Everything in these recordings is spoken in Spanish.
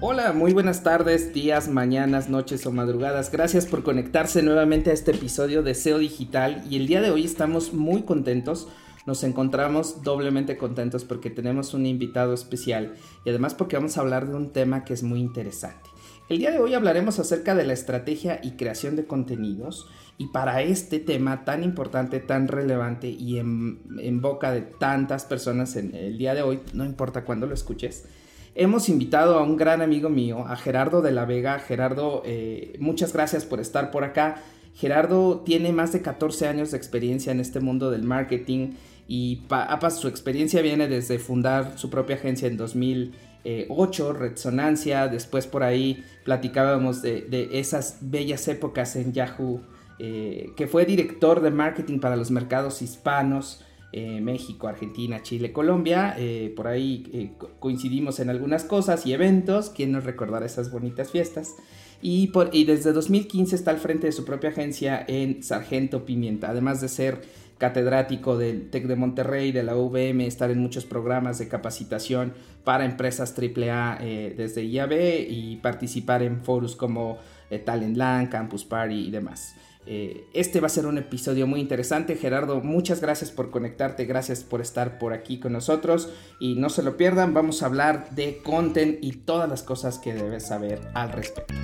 Hola, muy buenas tardes, días, mañanas, noches o madrugadas. Gracias por conectarse nuevamente a este episodio de SEO Digital y el día de hoy estamos muy contentos. Nos encontramos doblemente contentos porque tenemos un invitado especial y además porque vamos a hablar de un tema que es muy interesante. El día de hoy hablaremos acerca de la estrategia y creación de contenidos y para este tema tan importante, tan relevante y en, boca de tantas personas en el día de hoy, no importa cuándo lo escuches, hemos invitado a un gran amigo mío, a Gerardo de la Vega. Gerardo, eh, muchas gracias por estar por acá. Gerardo tiene más de 14 años de experiencia en este mundo del marketing y su experiencia viene desde fundar su propia agencia en 2008, Resonancia, después por ahí platicábamos de, esas bellas épocas en Yahoo, eh, que fue director de marketing para los mercados hispanos, eh, México, Argentina, Chile, Colombia. Eh, por ahí eh, coincidimos en algunas cosas y eventos. ¿Quién nos recordará esas bonitas fiestas? Y, por, desde 2015 está al frente de su propia agencia en Sargento Pimienta, además de ser catedrático del TEC de Monterrey, de la UVM, estar en muchos programas de capacitación para empresas AAA desde IAB y participar en foros como Talent Land, Campus Party y demás. Eh, este va a ser un episodio muy interesante. Gerardo, muchas gracias por conectarte, gracias por estar por aquí con nosotros y no se lo pierdan, vamos a hablar de content y todas las cosas que debes saber al respecto.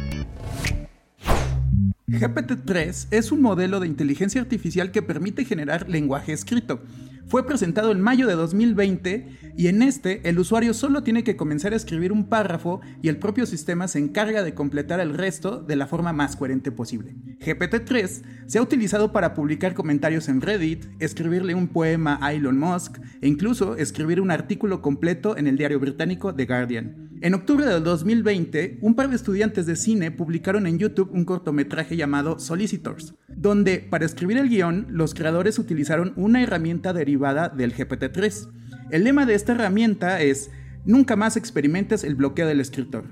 GPT-3 es un modelo de inteligencia artificial que permite generar lenguaje escrito. Fue presentado en mayo de 2020 y en este el usuario solo tiene que comenzar a escribir un párrafo y el propio sistema se encarga de completar el resto de la forma más coherente posible. GPT-3 se ha utilizado para publicar comentarios en Reddit, escribirle un poema a Elon Musk e incluso escribir un artículo completo en el diario británico The Guardian. En octubre del 2020, un par de estudiantes de cine publicaron en YouTube un cortometraje llamado Solicitors, donde para escribir el guion los creadores utilizaron una herramienta derivada del GPT-3. El lema de esta herramienta es Nunca más experimentes el bloqueo del escritor.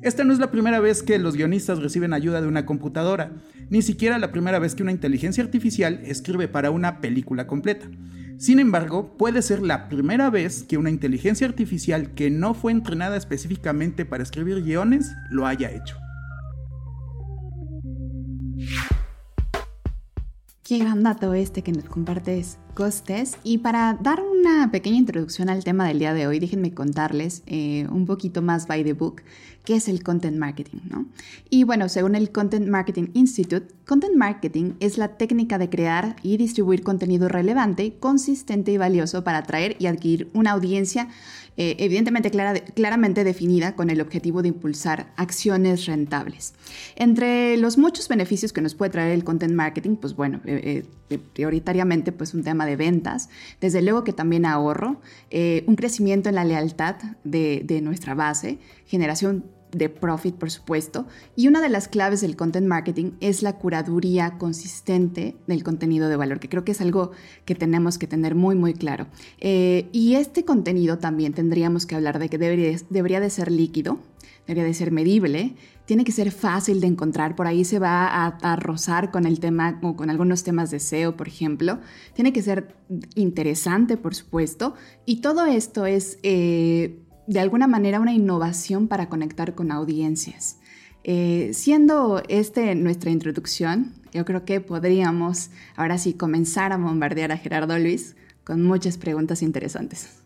Esta no es la primera vez que los guionistas reciben ayuda de una computadora, ni siquiera la primera vez que una inteligencia artificial escribe para una película completa. Sin embargo, puede ser la primera vez que una inteligencia artificial que no fue entrenada específicamente para escribir guiones lo haya hecho. Qué gran dato este que nos compartes, Costes. Y para dar una pequeña introducción al tema del día de hoy, déjenme contarles eh, un poquito más by the book qué es el content marketing, ¿no? Y bueno, según el Content Marketing Institute, content marketing es la técnica de crear y distribuir contenido relevante, consistente y valioso para atraer y adquirir una audiencia eh, evidentemente claramente definida con el objetivo de impulsar acciones rentables. Entre los muchos beneficios que nos puede traer el content marketing, pues bueno, eh, eh, prioritariamente pues un tema de ventas, desde luego que también ahorro, un crecimiento en la lealtad de, de nuestra base, generación de profit, por supuesto. Y una de las claves del content marketing es la curaduría consistente del contenido de valor, que creo que es algo que tenemos que tener muy, muy claro. Eh, y este contenido también tendríamos que hablar de que debería, debería de ser líquido, debería de ser medible, tiene que ser fácil de encontrar, por ahí se va a, rozar con el tema o con algunos temas de SEO, por ejemplo, tiene que ser interesante, por supuesto, y todo esto es... Eh, de alguna manera una innovación para conectar con audiencias. Eh, siendo este nuestra introducción, yo creo que podríamos ahora sí comenzar a bombardear a Gerardo Luis con muchas preguntas interesantes.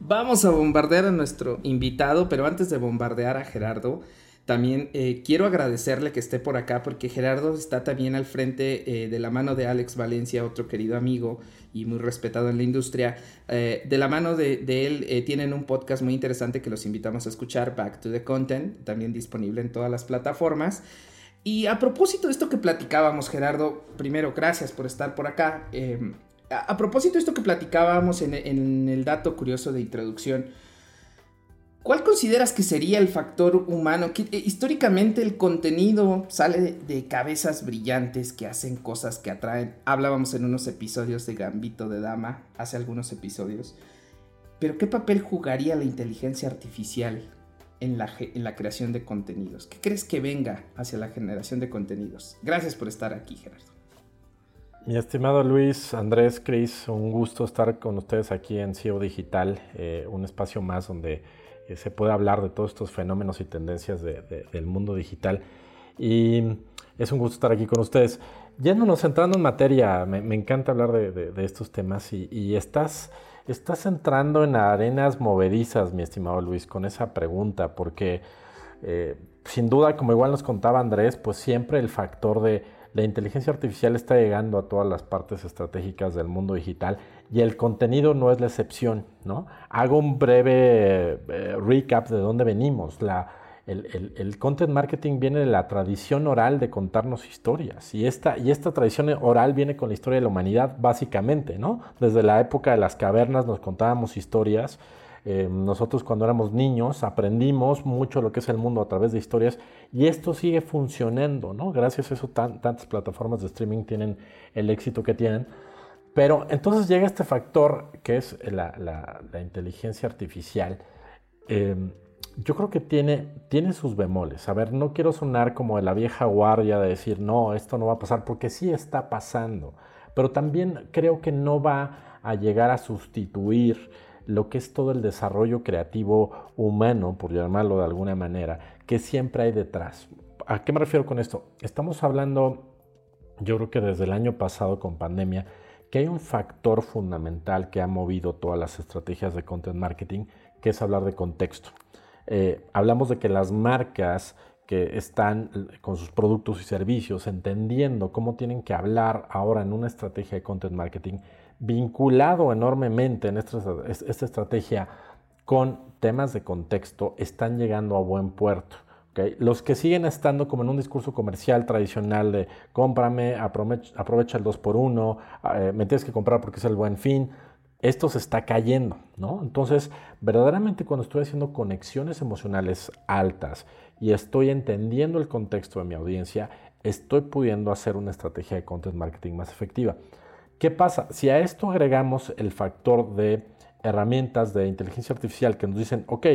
Vamos a bombardear a nuestro invitado, pero antes de bombardear a Gerardo, también eh, quiero agradecerle que esté por acá porque Gerardo está también al frente eh, de la mano de Alex Valencia, otro querido amigo y muy respetado en la industria. Eh, de la mano de, él tienen un podcast muy interesante que los invitamos a escuchar, Back to the Content, también disponible en todas las plataformas. Y a propósito de esto que platicábamos, Gerardo, primero, gracias por estar por acá. Em, a, propósito de esto que platicábamos en el dato curioso de introducción, ¿Cuál consideras que sería el factor humano? Que, eh, históricamente el contenido sale de, cabezas brillantes que hacen cosas que atraen. Hablábamos en unos episodios de Gambito de Dama, hace algunos episodios. Pero ¿qué papel jugaría la inteligencia artificial en la, creación de contenidos? ¿Qué crees que venga hacia la generación de contenidos? Gracias por estar aquí, Gerardo. Mi estimado Luis, Andrés, Cris, un gusto estar con ustedes aquí en CEO Digital, eh, un espacio más donde se puede hablar de todos estos fenómenos y tendencias del mundo digital. Y es un gusto estar aquí con ustedes. Yéndonos entrando en materia, me, encanta hablar de, estos temas y, estás, estás entrando en arenas movedizas, mi estimado Luis, con esa pregunta, porque eh, sin duda, como igual nos contaba Andrés, pues siempre el factor de la inteligencia artificial está llegando a todas las partes estratégicas del mundo digital y el contenido no es la excepción, ¿no? Hago un breve eh, recap de dónde venimos. El, content marketing viene de la tradición oral de contarnos historias y esta, y esta tradición oral viene con la historia de la humanidad básicamente, ¿no? Desde la época de las cavernas nos contábamos historias eh, nosotros cuando éramos niños aprendimos mucho lo que es el mundo a través de historias y esto sigue funcionando, ¿no? Gracias a eso tantas plataformas de streaming tienen el éxito que tienen. Pero entonces llega este factor que es la, inteligencia artificial. Em, yo creo que tiene, tiene sus bemoles. A ver, no quiero sonar como de la vieja guardia de decir, no, esto no va a pasar, porque sí está pasando. Pero también creo que no va a llegar a sustituir lo que es todo el desarrollo creativo humano, por llamarlo de alguna manera, que siempre hay detrás. ¿A qué me refiero con esto? Estamos hablando, yo creo que desde el año pasado con pandemia, que hay un factor fundamental que ha movido todas las estrategias de content marketing, que es hablar de contexto. Eh, hablamos de que las marcas que están con sus productos y servicios entendiendo cómo tienen que hablar ahora en una estrategia de content marketing, vinculado enormemente en esta, esta estrategia con temas de contexto, están llegando a buen puerto. Los que siguen estando como en un discurso comercial tradicional de cómprame, aprovecha, el 2x1, eh, me tienes que comprar porque es el buen fin, esto se está cayendo, ¿no? Entonces, verdaderamente cuando estoy haciendo conexiones emocionales altas y estoy entendiendo el contexto de mi audiencia, estoy pudiendo hacer una estrategia de content marketing más efectiva. ¿Qué pasa? Si a esto agregamos el factor de herramientas de inteligencia artificial que nos dicen, ok,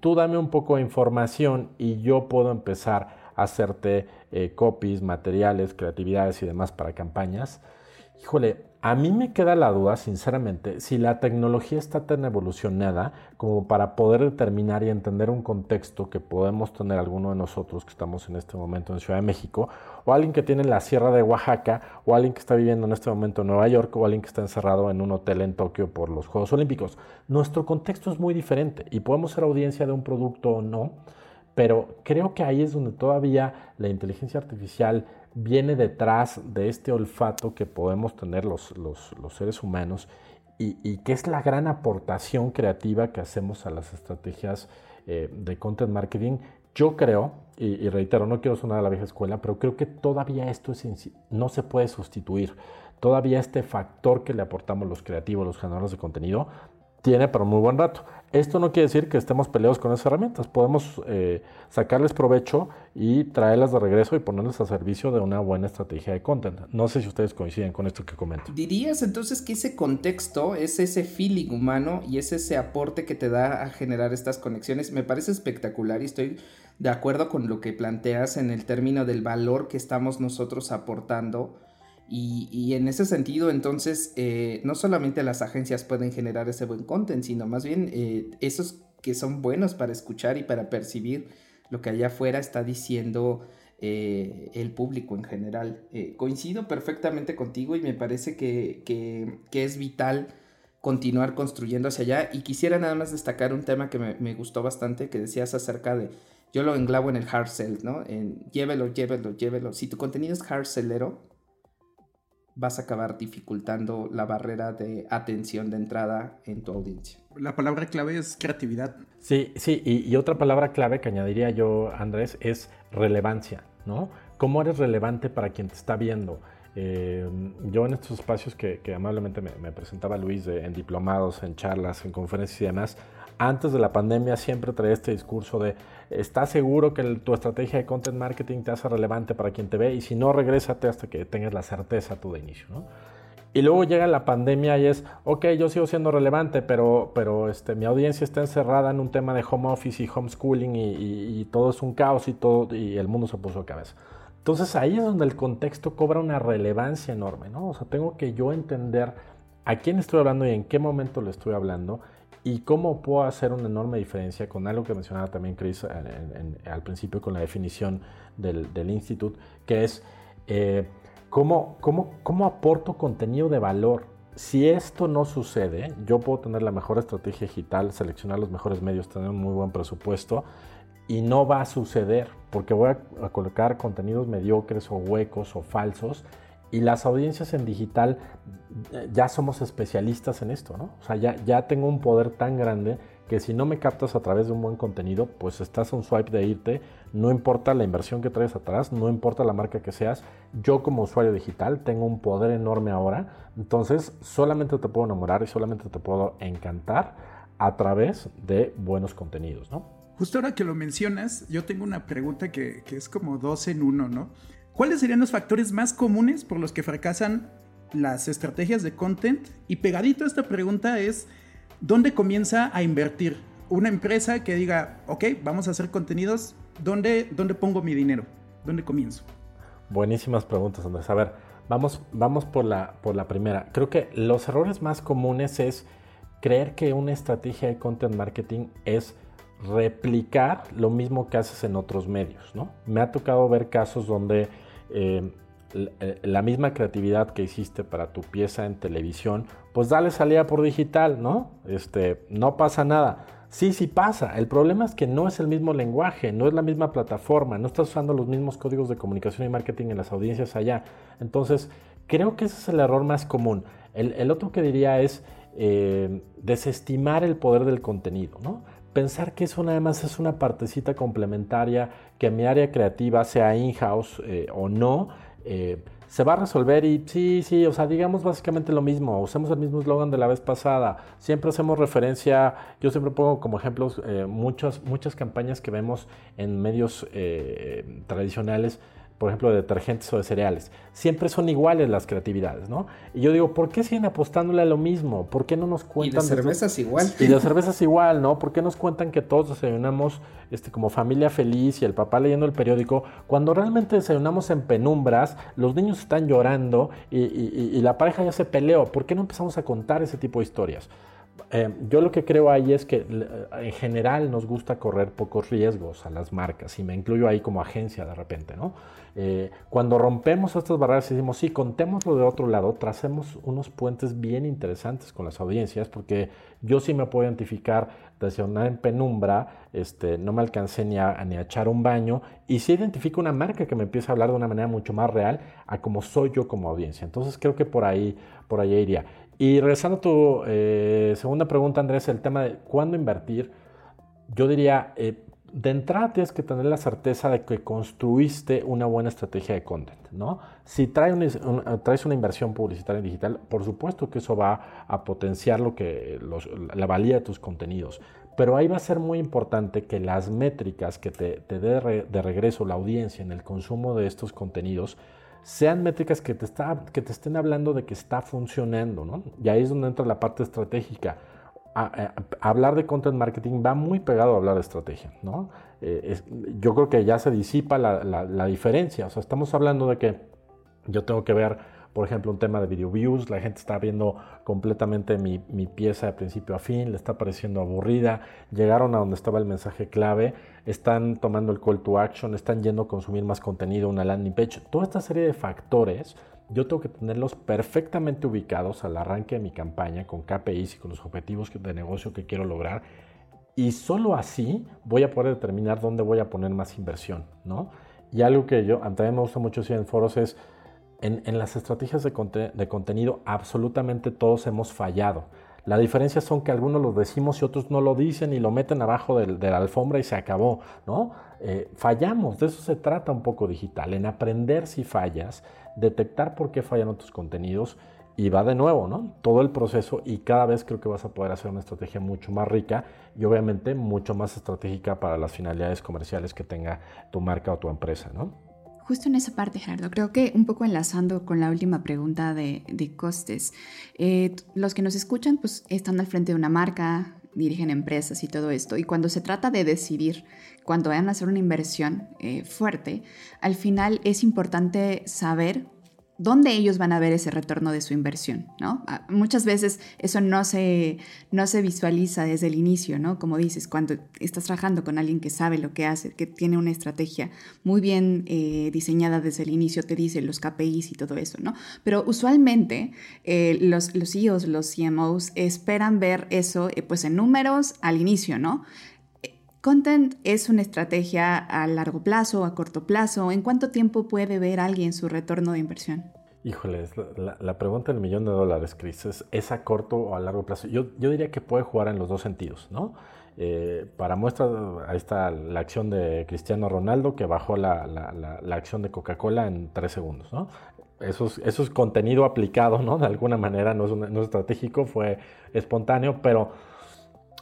tú dame un poco de información y yo puedo empezar a hacerte eh, copies, materiales, creatividades y demás para campañas, híjole, a mí me queda la duda, sinceramente, si la tecnología está tan evolucionada como para poder determinar y entender un contexto que podemos tener alguno de nosotros que estamos en este momento en Ciudad de México, o alguien que tiene la Sierra de Oaxaca, o alguien que está viviendo en este momento en Nueva York, o alguien que está encerrado en un hotel en Tokio por los Juegos Olímpicos. Nuestro contexto es muy diferente y podemos ser audiencia de un producto o no, pero creo que ahí es donde todavía la inteligencia artificial viene detrás de este olfato que podemos tener los, seres humanos y, que es la gran aportación creativa que hacemos a las estrategias eh, de content marketing. Yo creo, y, reitero, no quiero sonar a la vieja escuela, pero creo que todavía esto no se puede sustituir. Todavía este factor que le aportamos los creativos, los generadores de contenido, tiene para muy buen rato. Esto no quiere decir que estemos peleados con esas herramientas. Podemos eh, sacarles provecho y traerlas de regreso y ponerlas a servicio de una buena estrategia de content. No sé si ustedes coinciden con esto que comento. ¿Dirías entonces que ese contexto es ese feeling humano y es ese aporte que te da a generar estas conexiones? Me parece espectacular y estoy de acuerdo con lo que planteas en el término del valor que estamos nosotros aportando y, en ese sentido, entonces, eh, no solamente las agencias pueden generar ese buen content, sino más bien eh, esos que son buenos para escuchar y para percibir lo que allá afuera está diciendo eh, el público en general. coincido perfectamente contigo y me parece que, que, es vital continuar construyendo hacia allá. Y quisiera nada más destacar un tema que me, me gustó bastante, que decías acerca de, yo lo englavo en el hard sell, ¿no? Llévelo, llévelo, llévelo. Si tu contenido es hard sellero, vas a acabar dificultando la barrera de atención de entrada en tu audiencia. La palabra clave es creatividad. Sí, sí, y, otra palabra clave que añadiría yo, Andrés, es relevancia, ¿no? ¿Cómo eres relevante para quien te está viendo? Eh, yo en estos espacios que, amablemente me, presentaba Luis en diplomados, en charlas, en conferencias y demás, antes de la pandemia siempre traía este discurso de, ¿estás seguro que tu estrategia de content marketing te hace relevante para quien te ve? Y si no, regrésate hasta que tengas la certeza tú de inicio, ¿no? Y luego llega la pandemia y es, ok, yo sigo siendo relevante, pero, pero este, mi audiencia está encerrada en un tema de home office y homeschooling y, y, todo es un caos y, todo, y el mundo se puso a cabeza. Entonces ahí es donde el contexto cobra una relevancia enorme, ¿no? O sea, tengo que yo entender a quién estoy hablando y en qué momento le estoy hablando y cómo puedo hacer una enorme diferencia con algo que mencionaba también Chris al principio con la definición del, del que es... Eh, ¿Cómo, cómo, cómo aporto contenido de valor? Si esto no sucede, yo puedo tener la mejor estrategia digital, seleccionar los mejores medios, tener un muy buen presupuesto y no va a suceder porque voy a, colocar contenidos mediocres o huecos o falsos y las audiencias en digital eh, ya somos especialistas en esto, ¿no? O sea, ya, ya tengo un poder tan grande que si no me captas a través de un buen contenido, pues estás a un swipe de irte, no importa la inversión que traes atrás, no importa la marca que seas, yo como usuario digital tengo un poder enorme ahora, entonces solamente te puedo enamorar y solamente te puedo encantar a través de buenos contenidos, ¿no? Justo ahora que lo mencionas, yo tengo una pregunta que, que es como dos en uno, ¿no? ¿Cuáles serían los factores más comunes por los que fracasan las estrategias de content? Y pegadito a esta pregunta es ¿dónde comienza a invertir? Una empresa que diga, ok, vamos a hacer contenidos, ¿dónde, dónde pongo mi dinero? ¿Dónde comienzo? Buenísimas preguntas, Andrés. A ver, vamos, vamos por, la, por la primera. Creo que los errores más comunes es creer que una estrategia de content marketing es replicar lo mismo que haces en otros medios, ¿no? Me ha tocado ver casos donde eh, eh, la misma creatividad que hiciste para tu pieza en televisión, pues dale salida por digital, ¿no? Este, no pasa nada. Sí, sí pasa. El problema es que no es el mismo lenguaje, no es la misma plataforma, no estás usando los mismos códigos de comunicación y marketing en las audiencias allá. Entonces, creo que ese es el error más común. El, otro que diría es eh, desestimar el poder del contenido, ¿no? Pensar que eso nada más es una partecita complementaria, que mi área creativa sea in-house eh, o no, eh, se va a resolver y sí, sí, o sea, digamos básicamente lo mismo, usemos el mismo eslogan de la vez pasada, siempre hacemos referencia, yo siempre pongo como ejemplos eh, muchas, muchas campañas que vemos en medios tradicionales por ejemplo, de detergentes o de cereales. Siempre son iguales las creatividades, ¿no? Y yo digo, ¿por qué siguen apostándole a lo mismo? ¿Por qué no nos cuentan... Y de cervezas igual. Y de cervezas igual, ¿no? ¿Por qué nos cuentan que todos desayunamos este, como familia feliz y el papá leyendo el periódico? Cuando realmente desayunamos en penumbras, los niños están llorando y, y la pareja ya se peleó. ¿Por qué no empezamos a contar ese tipo de historias? Eh, yo lo que creo ahí es que en general nos gusta correr pocos riesgos a las marcas y me incluyo ahí como agencia de repente, ¿no? Eh, cuando rompemos estas barreras y decimos, sí, contémoslo de otro lado, tracemos unos puentes bien interesantes con las audiencias porque yo sí me puedo identificar desde una en penumbra, este, no me alcancé ni a, ni a echar un baño y sí identifico una marca que me empieza a hablar de una manera mucho más real a como soy yo como audiencia. Entonces creo que por ahí, por ahí iría. Y regresando a tu eh, segunda pregunta, Andrés, el tema de cuándo invertir, yo diría, eh, de entrada tienes que tener la certeza de que construiste una buena estrategia de content, ¿no? Si traes una, traes una inversión publicitaria en digital, por supuesto que eso va a potenciar lo que, la valía de tus contenidos, pero ahí va a ser muy importante que las métricas que te, te dé de regreso la audiencia en el consumo de estos contenidos sean métricas que te, está, que te estén hablando de que está funcionando, ¿no? Y ahí es donde entra la parte estratégica. hablar de content marketing va muy pegado a hablar de estrategia, ¿no? Eh, yo creo que ya se disipa la, la diferencia, o sea, estamos hablando de que yo tengo que ver por ejemplo, un tema de video views, la gente está viendo completamente mi, pieza de principio a fin, le está pareciendo aburrida, llegaron a donde estaba el mensaje clave, están tomando el call to action, están yendo a consumir más contenido, una landing page, toda esta serie de factores yo tengo que tenerlos perfectamente ubicados al arranque de mi campaña con KPIs y con los objetivos de negocio que quiero lograr. Y solo así voy a poder determinar dónde voy a poner más inversión, ¿no? Y algo que yo, también me gusta mucho decir en foros es, en, las estrategias de, contenido absolutamente todos hemos fallado. La diferencia son que algunos lo decimos y otros no lo dicen y lo meten abajo de, la alfombra y se acabó, ¿no? Eh, fallamos, de eso se trata un poco digital, en aprender si fallas, detectar por qué fallan otros contenidos y va de nuevo, ¿no? Todo el proceso y cada vez creo que vas a poder hacer una estrategia mucho más rica y obviamente mucho más estratégica para las finalidades comerciales que tenga tu marca o tu empresa, ¿no? Justo en esa parte, Gerardo, creo que un poco enlazando con la última pregunta de, costes, eh, los que nos escuchan pues están al frente de una marca, dirigen empresas y todo esto, y cuando se trata de decidir, cuando vayan a hacer una inversión eh, fuerte, al final es importante saber dónde ellos van a ver ese retorno de su inversión, ¿no? Ah, muchas veces eso no se, no se visualiza desde el inicio, ¿no? Como dices, cuando estás trabajando con alguien que sabe lo que hace, que tiene una estrategia muy bien eh, diseñada desde el inicio, te dice los KPIs y todo eso, ¿no? Pero usualmente eh, los, los CEOs, los CMOs esperan ver eso eh, pues en números al inicio, ¿no? Content es una estrategia a largo plazo, a corto plazo. ¿En cuánto tiempo puede ver alguien su retorno de inversión? Híjole, la, pregunta del millón de dólares, Chris, ¿es, a corto o a largo plazo? Yo, diría que puede jugar en los dos sentidos, ¿no? Eh, para muestra, ahí está la acción de Cristiano Ronaldo que bajó la, acción de Coca-Cola en tres segundos, ¿no? Eso es, eso es, contenido aplicado, ¿no? De alguna manera, no es, no es estratégico, fue espontáneo, pero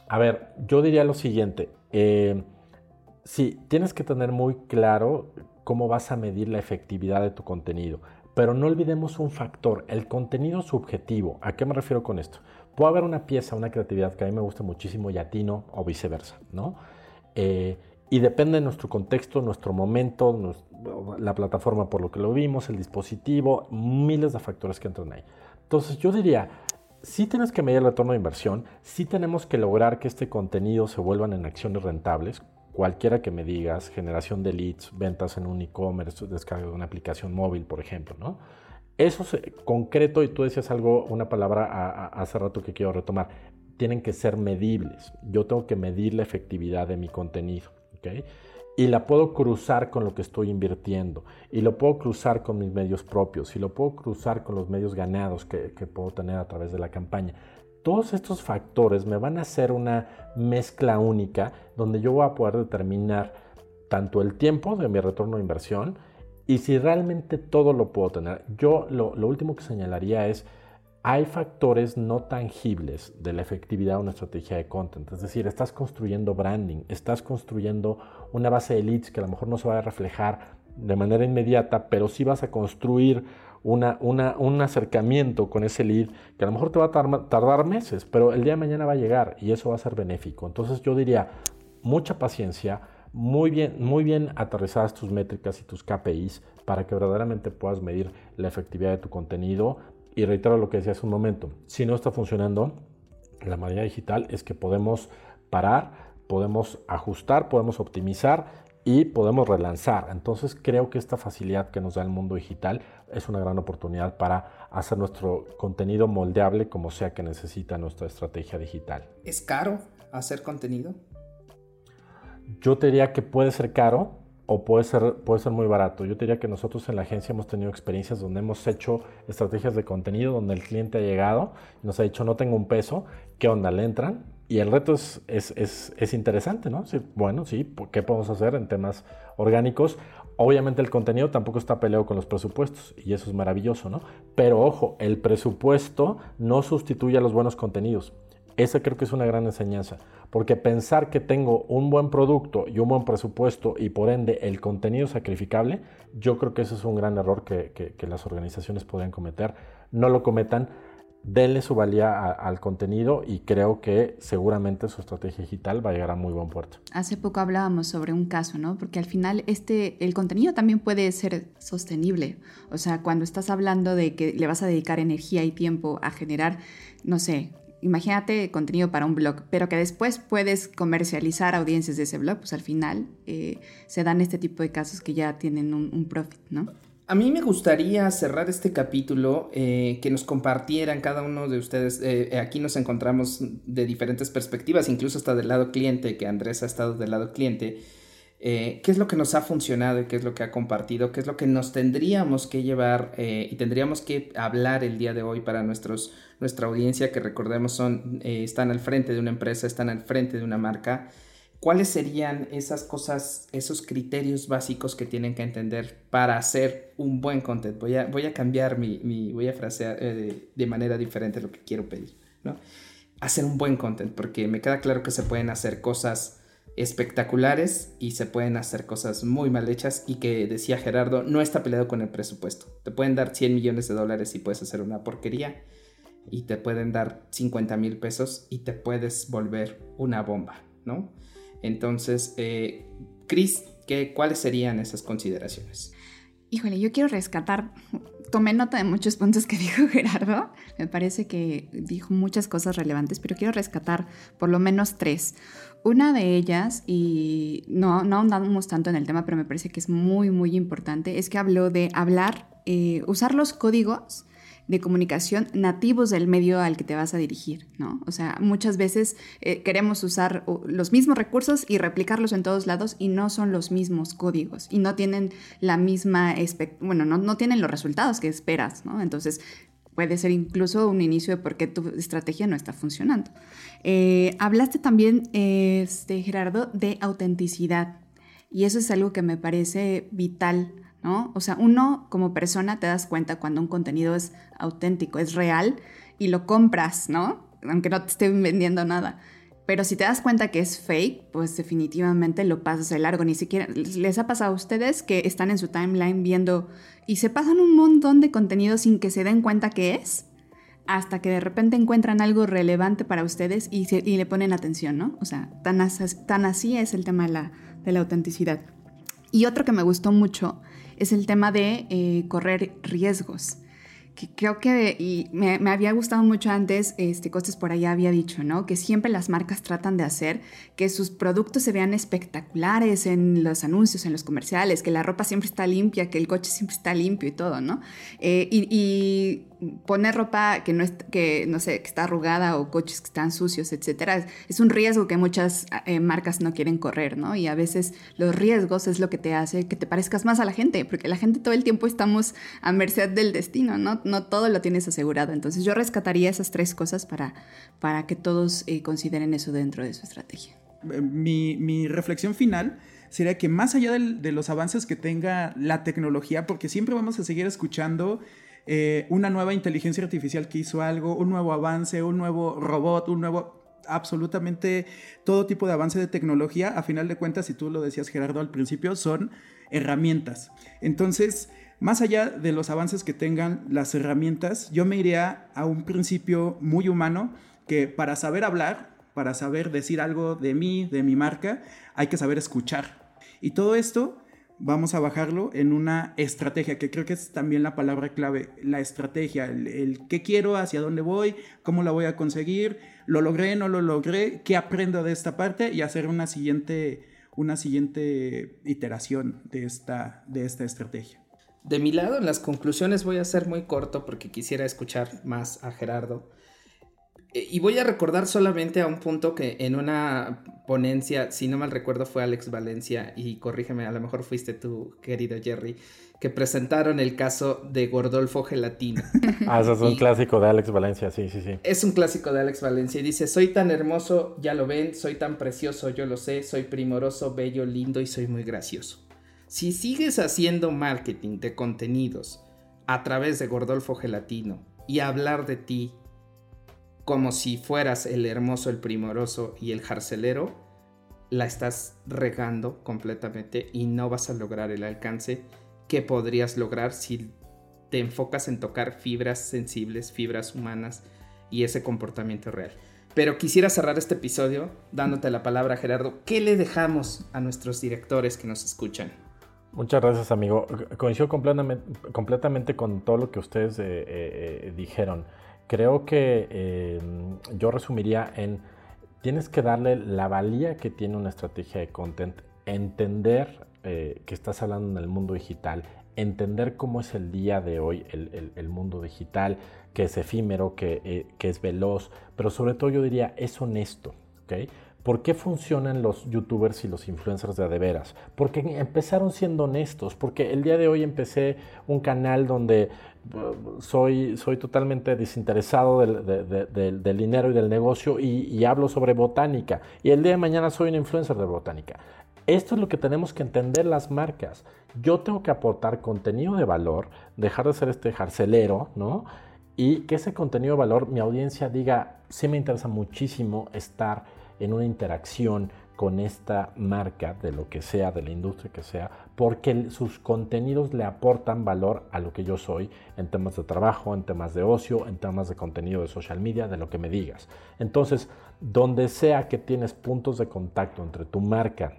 a ver, yo diría lo siguiente. Eh, sí, tienes que tener muy claro cómo vas a medir la efectividad de tu contenido. Pero no olvidemos un factor, el contenido subjetivo. ¿A qué me refiero con esto? Puede haber una pieza, una creatividad que a mí me gusta muchísimo y a ti no, o viceversa, ¿no? Eh, y depende de nuestro contexto, nuestro momento, la plataforma por lo que lo vimos, el dispositivo, miles de factores que entran ahí. Entonces yo diría, sí tienes que medir el retorno de inversión, sí tenemos que lograr que este contenido se vuelvan en acciones rentables, cualquiera que me digas, generación de leads, ventas en un e-commerce, descarga de una aplicación móvil, por ejemplo, ¿no? Eso es concreto, y tú decías algo, una palabra hace rato que quiero retomar, tienen que ser medibles. Yo tengo que medir la efectividad de mi contenido, ¿ok? Y la puedo cruzar con lo que estoy invirtiendo y lo puedo cruzar con mis medios propios y lo puedo cruzar con los medios ganados que, puedo tener a través de la campaña. Todos estos factores me van a hacer una mezcla única donde yo voy a poder determinar tanto el tiempo de mi retorno de inversión y si realmente todo lo puedo tener. Yo lo, lo último que señalaría es hay factores no tangibles de la efectividad de una estrategia de content. Es decir, estás construyendo branding, estás construyendo una base de leads que a lo mejor no se va a reflejar de manera inmediata, pero sí vas a construir una, un acercamiento con ese lead que a lo mejor te va a tardar meses, pero el día de mañana va a llegar y eso va a ser benéfico. Entonces yo diría, mucha paciencia, muy bien, muy bien aterrizadas tus métricas y tus KPIs para que verdaderamente puedas medir la efectividad de tu contenido, y reitero lo que decía hace un momento, si no está funcionando la manera digital es que podemos parar, podemos ajustar, podemos optimizar y podemos relanzar. Entonces creo que esta facilidad que nos da el mundo digital es una gran oportunidad para hacer nuestro contenido moldeable como sea que necesita nuestra estrategia digital. ¿Es caro hacer contenido? Yo te diría que puede ser caro, o puede ser, puede ser muy barato. Yo diría que nosotros en la agencia hemos tenido experiencias donde hemos hecho estrategias de contenido, donde el cliente ha llegado y nos ha dicho, no tengo un peso, ¿qué onda? ¿Le entran? Y el reto es, es, es, es interesante, ¿no? bueno, sí, ¿qué podemos hacer en temas orgánicos? Obviamente el contenido tampoco está peleado con los presupuestos y eso es maravilloso, ¿no? Pero ojo, el presupuesto no sustituye a los buenos contenidos. Esa creo que es una gran enseñanza, porque pensar que tengo un buen producto y un buen presupuesto y por ende el contenido sacrificable, yo creo que ese es un gran error que, las organizaciones podrían cometer. No lo cometan, denle su valía al contenido y creo que seguramente su estrategia digital va a llegar a muy buen puerto. Hace poco hablábamos sobre un caso, ¿no? Porque al final este, el contenido también puede ser sostenible. O sea, cuando estás hablando de que le vas a dedicar energía y tiempo a generar, no sé, imagínate contenido para un blog, pero que después puedes comercializar audiencias de ese blog, pues al final eh, se dan este tipo de casos que ya tienen un, profit, ¿no? A mí me gustaría cerrar este capítulo, eh, que nos compartieran cada uno de ustedes. Eh, aquí nos encontramos de diferentes perspectivas, incluso hasta del lado cliente, que Andrés ha estado del lado cliente. Qué es lo que nos ha funcionado y qué es lo que ha compartido, qué es lo que nos tendríamos que llevar y tendríamos que hablar el día de hoy para nuestros nuestra audiencia, que recordemos son, eh, están al frente de una empresa, están al frente de una marca. ¿cuáles serían esas cosas, esos criterios básicos que tienen que entender para hacer un buen content? Voy a, voy a cambiar mi, voy a frasear eh, de, manera diferente lo que quiero pedir, ¿no? Hacer un buen content, porque me queda claro que se pueden hacer cosas espectaculares y se pueden hacer cosas muy mal hechas y que decía Gerardo, no está peleado con el presupuesto. Te pueden dar 100 millones de dólares y puedes hacer una porquería y te pueden dar 50 mil pesos y te puedes volver una bomba, ¿no? Entonces, eh, Chris, ¿qué, ¿cuáles serían esas consideraciones? Híjole, yo quiero rescatar, tomé nota de muchos puntos que dijo Gerardo, me parece que dijo muchas cosas relevantes, pero quiero rescatar por lo menos tres. Una de ellas, y no, no ahondamos tanto en el tema, pero me parece que es muy, muy importante, es que habló de hablar, eh, usar los códigos de comunicación nativos del medio al que te vas a dirigir, ¿no? O sea, muchas veces eh, queremos usar los mismos recursos y replicarlos en todos lados y no son los mismos códigos y no tienen la misma, bueno, no, no tienen los resultados que esperas, ¿no? Entonces, puede ser incluso un inicio de por qué tu estrategia no está funcionando. Eh, hablaste también, este, Gerardo, de autenticidad y eso es algo que me parece vital ¿no? O sea, uno como persona te das cuenta cuando un contenido es auténtico, es real y lo compras, ¿no? Aunque no te estén vendiendo nada. Pero si te das cuenta que es fake, pues definitivamente lo pasas de largo. Ni siquiera les ha pasado a ustedes que están en su timeline viendo y se pasan un montón de contenido sin que se den cuenta que es, hasta que de repente encuentran algo relevante para ustedes y, le ponen atención, ¿no? O sea, tan, tan así es el tema de la, de la autenticidad. Y otro que me gustó mucho es el tema de eh, correr riesgos. Que creo que, y me, había gustado mucho antes, este, Costes por allá había dicho, ¿no? Que siempre las marcas tratan de hacer que sus productos se vean espectaculares en los anuncios, en los comerciales, que la ropa siempre está limpia, que el coche siempre está limpio y todo, ¿no? Eh, y poner ropa que no, es, que, no sé, que está arrugada o coches que están sucios, etcétera, es un riesgo que muchas eh, marcas no quieren correr, ¿no? Y a veces los riesgos es lo que te hace que te parezcas más a la gente, porque la gente todo el tiempo estamos a merced del destino, ¿no? No todo lo tienes asegurado. Entonces yo rescataría esas tres cosas para, para que todos eh, consideren eso dentro de su estrategia. Eh, mi, mi reflexión final sería que más allá de los avances que tenga la tecnología, porque siempre vamos a seguir escuchando eh, una nueva inteligencia artificial que hizo algo, un nuevo avance, un nuevo robot, un nuevo absolutamente todo tipo de avance de tecnología, a final de cuentas, si tú lo decías Gerardo al principio, son herramientas. Entonces, más allá de los avances que tengan las herramientas, yo me iría a un principio muy humano que para saber hablar, para saber decir algo de mí, de mi marca, hay que saber escuchar. Y todo esto vamos a bajarlo en una estrategia, que creo que es también la palabra clave, la estrategia, el, qué quiero, hacia dónde voy, cómo la voy a conseguir, lo logré, no lo logré, qué aprendo de esta parte y hacer una siguiente, una siguiente iteración de esta, de esta estrategia. De mi lado, en las conclusiones voy a ser muy corto porque quisiera escuchar más a Gerardo. Eh, y voy a recordar solamente a un punto que en una ponencia, si no mal recuerdo, fue Alex Valencia, y corrígeme, a lo mejor fuiste tú, querido Jerry, que presentaron el caso de Gordolfo Gelatina. Ah, eso es un clásico de Alex Valencia, sí, sí, sí. Es un clásico de Alex Valencia y dice, soy tan hermoso, ya lo ven, soy tan precioso, yo lo sé, soy primoroso, bello, lindo y soy muy gracioso. Si sigues haciendo marketing de contenidos a través de Gordolfo Gelatino y hablar de ti como si fueras el hermoso, el primoroso y el jarcelero, la estás regando completamente y no vas a lograr el alcance que podrías lograr si te enfocas en tocar fibras sensibles, fibras humanas y ese comportamiento real. Pero quisiera cerrar este episodio dándote la palabra, Gerardo. ¿Qué le dejamos a nuestros directores que nos escuchan? Muchas gracias, amigo. Coincido completamente, con todo lo que ustedes eh, eh, eh, dijeron. Creo que eh, yo resumiría en, tienes que darle la valía que tiene una estrategia de content, entender eh, que estás hablando en el mundo digital, entender cómo es el día de hoy el, mundo digital, que es efímero, que, eh, que, es veloz, pero sobre todo yo diría es honesto, ¿ok? ¿Por qué funcionan los youtubers y los influencers de adeveras? Porque empezaron siendo honestos, porque el día de hoy empecé un canal donde uh, soy, soy totalmente desinteresado del, dinero y del negocio y, y hablo sobre botánica. Y el día de mañana soy un influencer de botánica. Esto es lo que tenemos que entender las marcas. Yo tengo que aportar contenido de valor, dejar de ser este jarcelero, ¿no? Y que ese contenido de valor, mi audiencia diga, sí me interesa muchísimo estar en una interacción con esta marca, de lo que sea, de la industria que sea, porque sus contenidos le aportan valor a lo que yo soy en temas de trabajo, en temas de ocio, en temas de contenido de social media, de lo que me digas. Entonces, donde sea que tienes puntos de contacto entre tu marca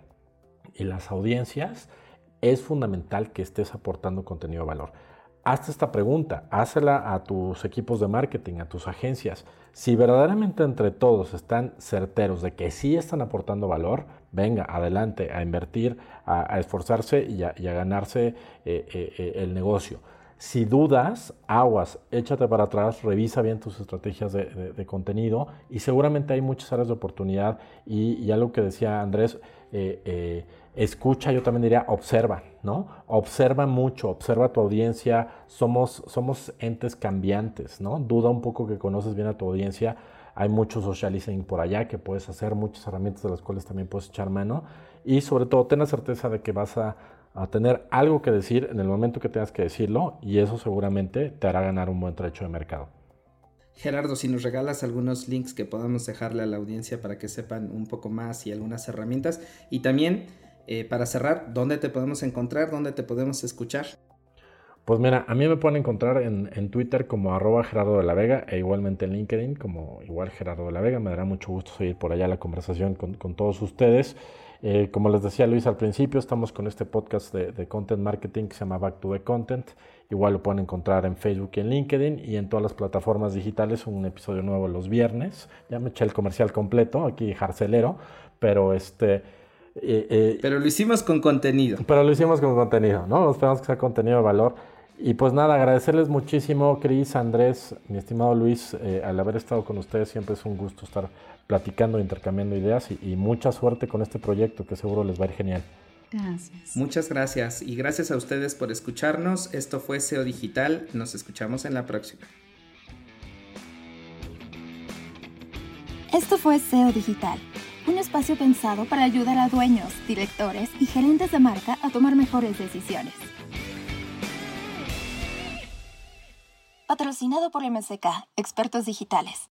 y las audiencias, es fundamental que estés aportando contenido de valor hazte esta pregunta, hazla a tus equipos de marketing, a tus agencias. Si verdaderamente entre todos están certeros de que sí están aportando valor, venga, adelante, a invertir, a, esforzarse y a, ganarse eh, eh, eh, el negocio. Si dudas, aguas, échate para atrás, revisa bien tus estrategias de, contenido y seguramente hay muchas áreas de oportunidad y, y algo que decía Andrés, escucha, yo también diría, observa, ¿no? Observa mucho, observa tu audiencia, somos, somos entes cambiantes, ¿no? Duda un poco que conoces bien a tu audiencia, hay mucho socializing por allá que puedes hacer, muchas herramientas de las cuales también puedes echar mano y sobre todo ten la certeza de que vas a, a tener algo que decir en el momento que tengas que decirlo y eso seguramente te hará ganar un buen trecho de mercado. Gerardo, si nos regalas algunos links que podamos dejarle a la audiencia para que sepan un poco más y algunas herramientas y también eh, para cerrar, ¿dónde te podemos encontrar? ¿Dónde te podemos escuchar? Pues mira, a mí me pueden encontrar en, Twitter como arroba Gerardo de la Vega e igualmente en LinkedIn como igual Gerardo de la Vega. Me dará mucho gusto seguir por allá la conversación con, todos ustedes. Eh, como les decía Luis al principio, estamos con este podcast de, content marketing que se llama Back to the Content. Igual lo pueden encontrar en Facebook y en LinkedIn y en todas las plataformas digitales. Un episodio nuevo los viernes. Ya me eché el comercial completo, aquí jarcelero, pero este eh, eh, pero lo hicimos con contenido. Pero lo hicimos con contenido, ¿no? Esperamos que sea contenido de valor. Y pues nada, agradecerles muchísimo, Cris, Andrés, mi estimado Luis, eh, al haber estado con ustedes. Siempre es un gusto estar platicando, intercambiando ideas y, mucha suerte con este proyecto que seguro les va a ir genial. Gracias. Muchas gracias y gracias a ustedes por escucharnos. Esto fue SEO Digital. Nos escuchamos en la próxima. Esto fue SEO Digital un espacio pensado para ayudar a dueños, directores y gerentes de marca a tomar mejores decisiones. Patrocinado por MSK, expertos digitales.